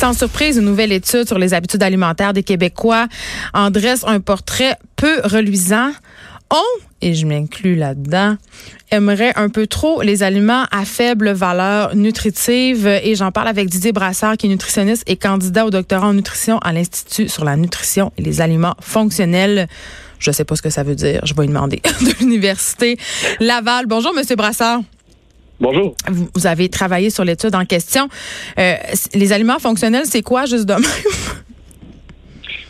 Sans surprise, une nouvelle étude sur les habitudes alimentaires des Québécois en dresse un portrait peu reluisant. On, et je m'inclus là-dedans, aimerait un peu trop les aliments à faible valeur nutritive. Et j'en parle avec Didier Brassard, qui est nutritionniste et candidat au doctorat en nutrition à l'Institut sur la nutrition et les aliments fonctionnels. Je sais pas ce que ça veut dire. Je vais lui demander de l'Université Laval. Bonjour, Monsieur Brassard. Bonjour. Vous, avez travaillé sur l'étude en question. Euh, les aliments fonctionnels, c'est quoi, juste de même?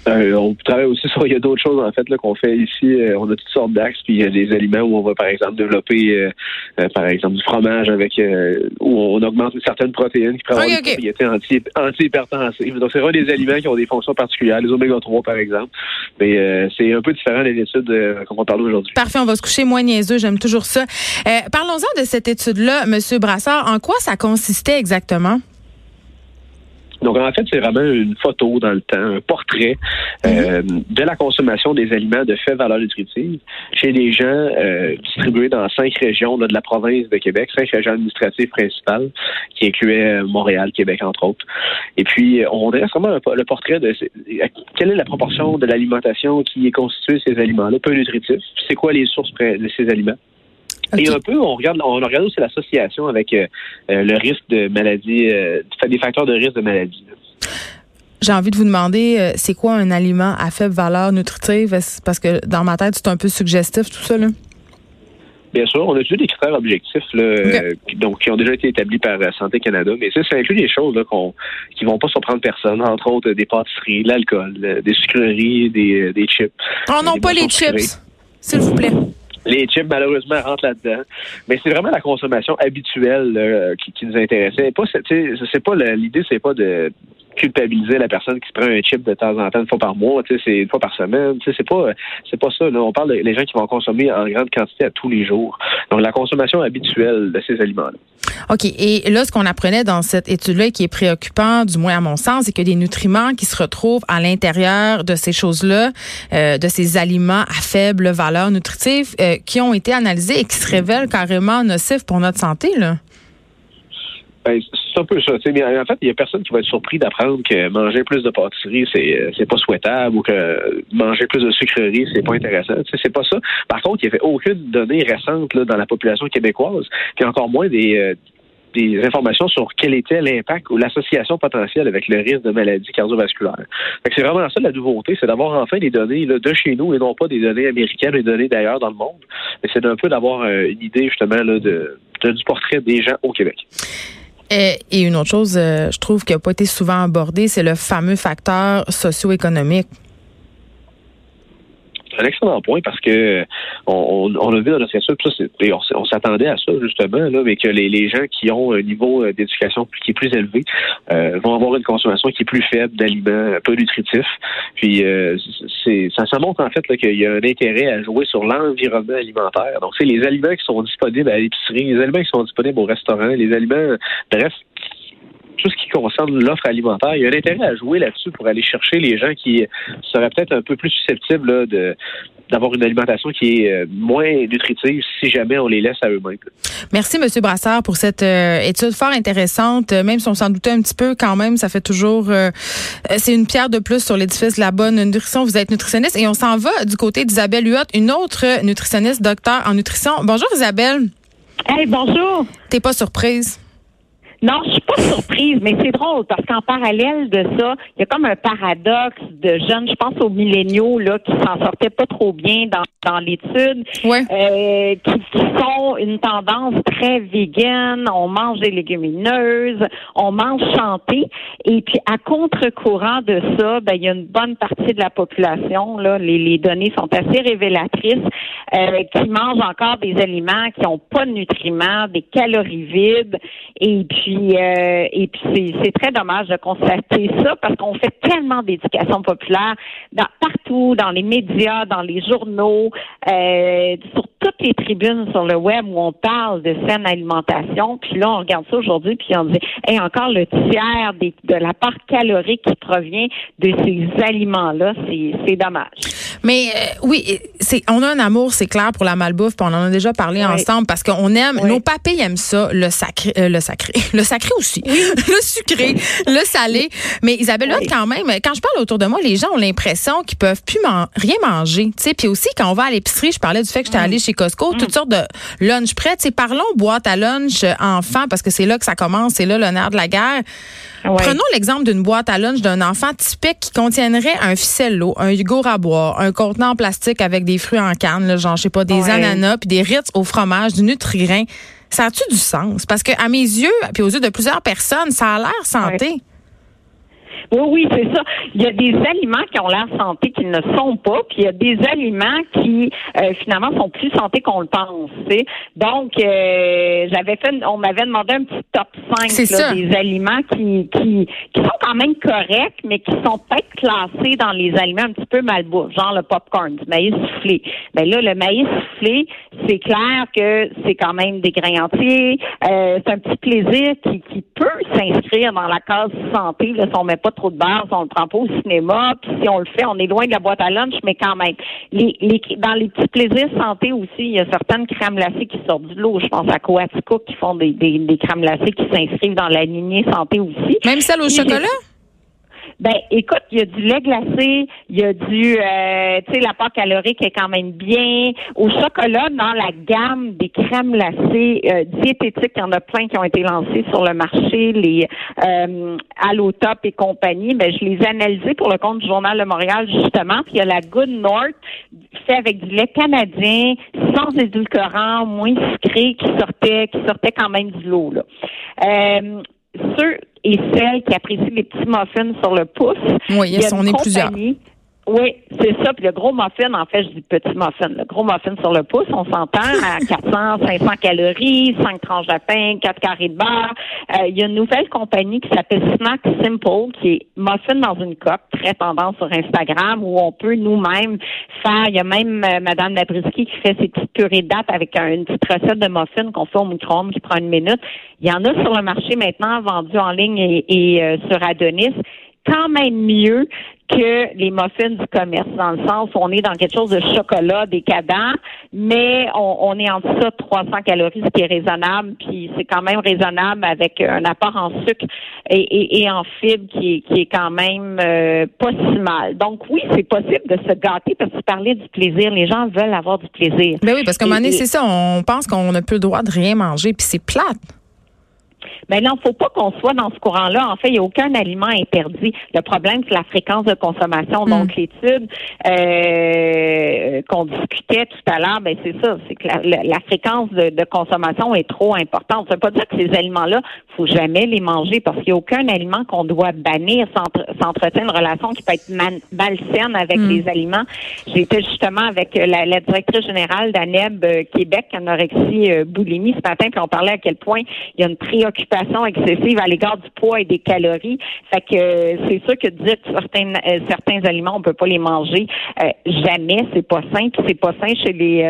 Euh, on travaille aussi sur il y a d'autres choses en fait là qu'on fait ici. Euh, on a toutes sortes d'axes, puis il y a des aliments où on va par exemple développer par exemple du fromage avec où on augmente certaines protéines qui prennent des propriétés anti anti-hypertensives. Donc c'est vraiment des aliments qui ont des fonctions particulières, les oméga 3 par exemple. Mais c'est un peu différent des études qu'on parle aujourd'hui. Parfait, on va se coucher moins niaiseux, j'aime toujours ça. Parlons-en de cette étude-là, Monsieur Brassard. En quoi ça consistait exactement? Donc, en fait, c'est vraiment une photo dans le temps, un portrait euh, mhm. de la consommation des aliments de faible valeur nutritive chez les gens euh, distribués dans cinq régions de la province de Québec, cinq régions administratives principales, qui incluaient euh, Montréal, Québec, entre autres. Et puis, on dresse vraiment le portrait de quelle est la proportion de l'alimentation qui est constituée de ces aliments-là, peu nutritifs. C'est quoi les sources de ces aliments? Et un peu, on regarde, on regarde aussi l'association avec euh, euh, le risque de maladie, euh, des facteurs de risque de maladie. J'ai envie de vous demander, c'est quoi un aliment à faible valeur nutritive? Parce que dans ma tête, c'est un peu suggestif tout ça. Là? Bien sûr, on a utilisé des critères objectifs là, donc, qui ont déjà été établis par Santé Canada, mais ça, ça inclut des choses là, qu'on, qui vont pas surprendre personne, entre autres des pâtisseries, l'alcool, des sucreries, des, des chips. Oh non, pas les chips, s'il vous plaît. Les chips, malheureusement, rentrent là-dedans. Mais c'est vraiment la consommation habituelle qui, qui, nous intéressait. Pas, c'est pas l'idée, c'est pas de culpabiliser la personne qui se prend un chip de temps en temps, une fois par mois, c'est une fois par semaine. C'est pas, c'est pas ça. On parle des gens qui vont consommer en grande quantité à tous les jours. Donc, la consommation habituelle de ces aliments-là. OK. Et là, ce qu'on apprenait dans cette étude-là qui est préoccupant, du moins à mon sens, c'est que des nutriments qui se retrouvent à l'intérieur de ces choses-là, euh, de ces aliments à faible valeur nutritive, euh, qui ont été analysés et qui se révèlent carrément nocifs pour notre santé, là. Ben, c'est un peu ça. en fait, il n'y a personne qui va être surpris d'apprendre que manger plus de pâtisserie, c'est, euh, c'est pas souhaitable ou que manger plus de sucreries, c'est pas intéressant. C'est pas ça. Par contre, il n'y avait aucune donnée récente là, dans la population québécoise, puis encore moins des, euh, informations sur quel était l'impact ou l'association potentielle avec le risque de maladie cardiovasculaire. C'est vraiment ça la nouveauté, c'est d'avoir enfin des données de chez nous et non pas des données américaines, des données d'ailleurs dans le monde. Mais c'est un peu d'avoir euh, une idée justement de, du portrait des gens au Québec. Et, une autre chose, euh, je trouve qui n'a pas été souvent abordé, c'est le fameux facteur socio-économique un excellent point parce que on, on a vu dans notre étude, on, on s'attendait à ça justement, là, mais que les, gens qui ont un niveau euh, d'éducation qui est plus élevé euh, vont avoir une consommation qui est plus faible d'aliments peu nutritifs. Puis euh, ça, ça montre en fait qu'il y a un intérêt à jouer sur l'environnement alimentaire. Donc c'est les aliments qui sont disponibles à l'épicerie, les aliments qui sont disponibles au restaurant, les aliments, bref, tout ce qui concerne l'offre alimentaire, il y a un intérêt à jouer là-dessus pour aller chercher les gens qui seraient peut-être un peu plus susceptibles de d'avoir une alimentation qui est euh, moins nutritive si jamais on les laisse à eux-mêmes. Merci, M. Brassard, pour cette euh, étude fort intéressante. Même si on s'en doutait un petit peu, quand même, ça fait toujours... Euh, c'est une pierre de plus sur l'édifice de la bonne nutrition. Vous êtes nutritionniste et on s'en va du côté d'Isabelle Huot, une autre nutritionniste, docteur en nutrition. Bonjour, Isabelle. Hey, bonjour. T'es pas surprise? Non, je suis pas surprise, mais c'est drôle parce qu'en parallèle de ça, il y a comme un paradoxe de jeunes, je pense aux milléniaux là, qui s'en sortaient pas trop bien dans, dans l'étude, euh, qui, qui, sont une tendance très vegan. On mange des légumineuses, on mange chanté, et puis à contre-courant de ça, ben il y a une bonne partie de la population là, les, les données sont assez révélatrices, euh, qui mangent encore des aliments qui ont pas de nutriments, des calories vides, et puis euh, et puis c'est très dommage de constater ça parce qu'on fait tellement d'éducation populaire dans, partout, dans les médias, dans les journaux, euh, sur toutes les tribunes sur le web où on parle de saine alimentation. Puis là, on regarde ça aujourd'hui, puis on dit, et encore le tiers de la part calorique qui provient de ces aliments-là, c'est dommage. Mais euh, oui, c'est on a un amour, c'est clair pour la malbouffe, puis on en a déjà parlé ensemble parce qu'on aime, nos papilles aiment ça, le sacré, le sacré, Le sacré aussi. le sucré, le salé. Mais Isabelle, quand même, quand je parle autour de moi, les gens ont l'impression qu'ils peuvent plus rien manger. Tu sais, puis aussi quand on va à l'épicerie, je parlais du fait que j'étais mm. allée chez Costco, toutes mm. sortes de lunch prêts. Tu sais, parlons boîte à lunch euh, enfant parce que c'est là que ça commence, c'est là nerf de la guerre. Prenons l'exemple d'une boîte à lunch d'un enfant typique qui contiendrait un ficello, un yogourt à boire, un contenant en plastique avec des fruits en canne, genre, je sais pas, des ananas, puis des Ritz au fromage, du Nutrigrain. Ça a-tu du sens? Parce que à mes yeux, puis aux yeux de plusieurs personnes, ça a l'air santé. Oui, oui, c'est ça. Il y a des aliments qui ont l'air santé qui ne sont pas, puis il y a des aliments qui euh, finalement sont plus santé qu'on le pense. Donc, euh, j'avais fait, on m'avait demandé un petit top 5 des aliments qui, qui qui sont quand même corrects, mais qui sont peut-être classés dans les aliments un petit peu malbouffe, genre le popcorn, du maïs soufflé. Ben là, le maïs soufflé, c'est clair que c'est quand même des grains entiers. Euh, c'est un petit plaisir qui, qui peut s'inscrire dans la case santé. Là, si on met pas trop de on le prend pas au cinéma, puis si on le fait, on est loin de la boîte à lunch, mais quand même. Les, les, dans les petits plaisirs santé aussi, il y a certaines crèmes glacées qui sortent du lot. Je pense à Coatico qui font des, des, des crèmes glacées qui s'inscrivent dans la lignée santé aussi. Même celle au chocolat? Ben, écoute, il y a du lait glacé, il y a du, euh, tu sais, l'apport calorique est quand même bien. Au chocolat, dans la gamme des crèmes glacées euh, diététiques, il y en a plein qui ont été lancées sur le marché, les euh, Allotop et compagnie. Ben, je les ai analysées pour le compte du Journal de Montréal, justement. Puis il y a la Good North, fait avec du lait canadien, sans édulcorant, moins sucré, qui sortait, qui sortait quand même du lot, là. Euh, et celles qui apprécient les petits muffins sur le pouce. Oui, il y a on est plusieurs. Oui, c'est ça. Puis le gros muffin, en fait, je dis petit muffin. Le gros muffin sur le pouce, on s'entend à 400, 500 calories, 5 tranches de pain, 4 carrés de beurre. Euh, il y a une nouvelle compagnie qui s'appelle Snack Simple, qui est muffin dans une coque, très tendance sur Instagram, où on peut nous-mêmes faire. Il y a même euh, Madame Labrisky qui fait ses petites purées de date avec une petite recette de muffin qu'on fait au micro-ondes qui prend une minute. Il y en a sur le marché maintenant, vendus en ligne et, euh, sur Adonis quand même mieux que les muffins du commerce, dans le sens où on est dans quelque chose de chocolat décadent, mais on, est en dessous de 300 calories, ce qui est raisonnable, puis c'est quand même raisonnable avec un apport en sucre et, en fibres qui est, quand même euh, pas si mal. Donc oui, c'est possible de se gâter parce que tu parlais du plaisir. Les gens veulent avoir du plaisir. Mais ben oui, parce qu'à un moment donné, c'est ça, on pense qu'on n'a plus le droit de rien manger, puis c'est plate. Mais non, faut pas qu'on soit dans ce courant-là. En fait, il n'y a aucun aliment interdit. Le problème, c'est la fréquence de consommation. Donc, hmm. l'étude euh, qu'on discutait tout à l'heure, ben c'est ça, c'est que la, fréquence de, consommation est trop importante. Ça veut pas dire que ces aliments-là, faut jamais les manger parce qu'il n'y a aucun aliment qu'on doit bannir sans, entretenir une relation qui peut être malsaine avec hmm. les aliments. J'étais justement avec la, directrice générale d'ANEB euh, Québec, anorexie euh, boulimie ce matin, puis on parlait à quel point il y a une préoccupation excessive à l'égard du poids et des calories. Fait que euh, c'est sûr que dire que certains, euh, certains aliments, on peut pas les manger, euh, jamais, c'est pas sain. Puis c'est pas sain chez les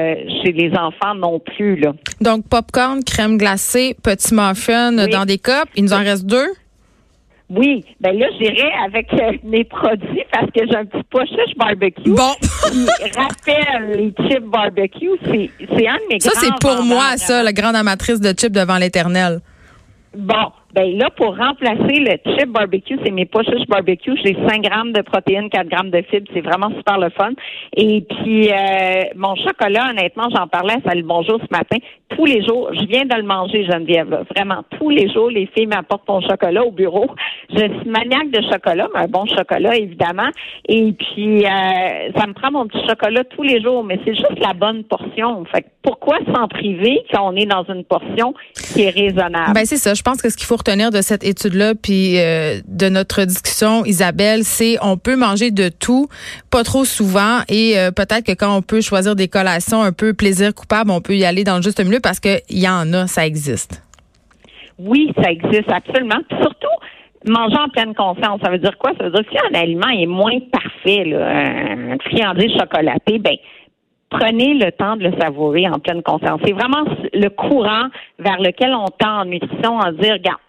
chez les enfants non plus. Là. Donc popcorn, crème glacée, petit muffin dans des copes. Il nous en reste deux? Oui, ben là, j'irai avec mes produits parce que j'ai un petit pochette barbecue. Bon. rappelle les chips barbecue. C'est un de mes Ça, c'est pour moi, ça, la grande amatrice de chips devant l'éternel. Bon, ben là, pour remplacer le chip barbecue, c'est mes poches barbecue. J'ai 5 grammes de protéines, 4 grammes de fibres. C'est vraiment super le fun. Et puis, euh, mon chocolat, honnêtement, j'en parlais à Salut Bonjour ce matin. Tous les jours, je viens de le manger, Geneviève. Vraiment, tous les jours, les filles m'apportent mon chocolat au bureau. Je suis maniaque de chocolat, mais un bon chocolat, évidemment. Et puis, euh, ça me prend mon petit chocolat tous les jours, mais c'est juste la bonne portion. Fait pourquoi s'en priver quand on est dans une portion qui est raisonnable? Ben, c'est ça. Je pense que ce qu'il faut retenir de cette étude-là, puis euh, de notre discussion, Isabelle, c'est on peut manger de tout, pas trop souvent, et euh, peut-être que quand on peut choisir des collations un peu plaisir coupable, on peut y aller dans le juste milieu parce qu'il y en a, ça existe. Oui, ça existe absolument. surtout, manger en pleine conscience, ça veut dire quoi? Ça veut dire que si un aliment est moins parfait, là, un friandise chocolaté, ben prenez le temps de le savourer en pleine conscience. C'est vraiment le courant vers lequel on tend en nutrition en dire, regarde,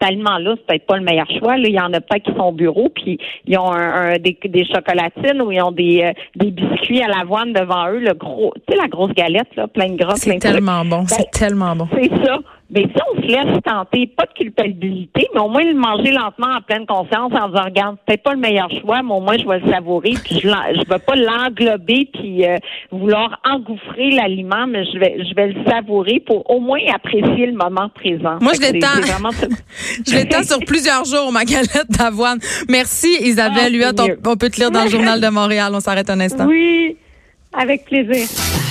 cet aliment-là, c'est peut-être pas le meilleur choix. Là, il y en a pas qui sont au bureau, puis ils ont un, des, chocolatines ou ils ont des, euh, des biscuits à l'avoine devant eux, le gros, tu sais, la grosse galette, là, plein de gras, C'est tellement bon, c'est ben, tellement bon. C'est ça. Mais si on se laisse tenter, pas de culpabilité, mais au moins le manger lentement en pleine conscience en disant regarde, peut-être pas le meilleur choix, mais au moins je vais le savourer, puis je ne vais pas l'englober puis euh, vouloir engouffrer l'aliment, mais je vais je vais le savourer pour au moins apprécier le moment présent. Moi je l'étends. je l'étends sur plusieurs jours ma galette d'avoine. Merci Isabelle ah, on, on peut te lire dans le journal de Montréal. On s'arrête un instant. Oui, avec plaisir.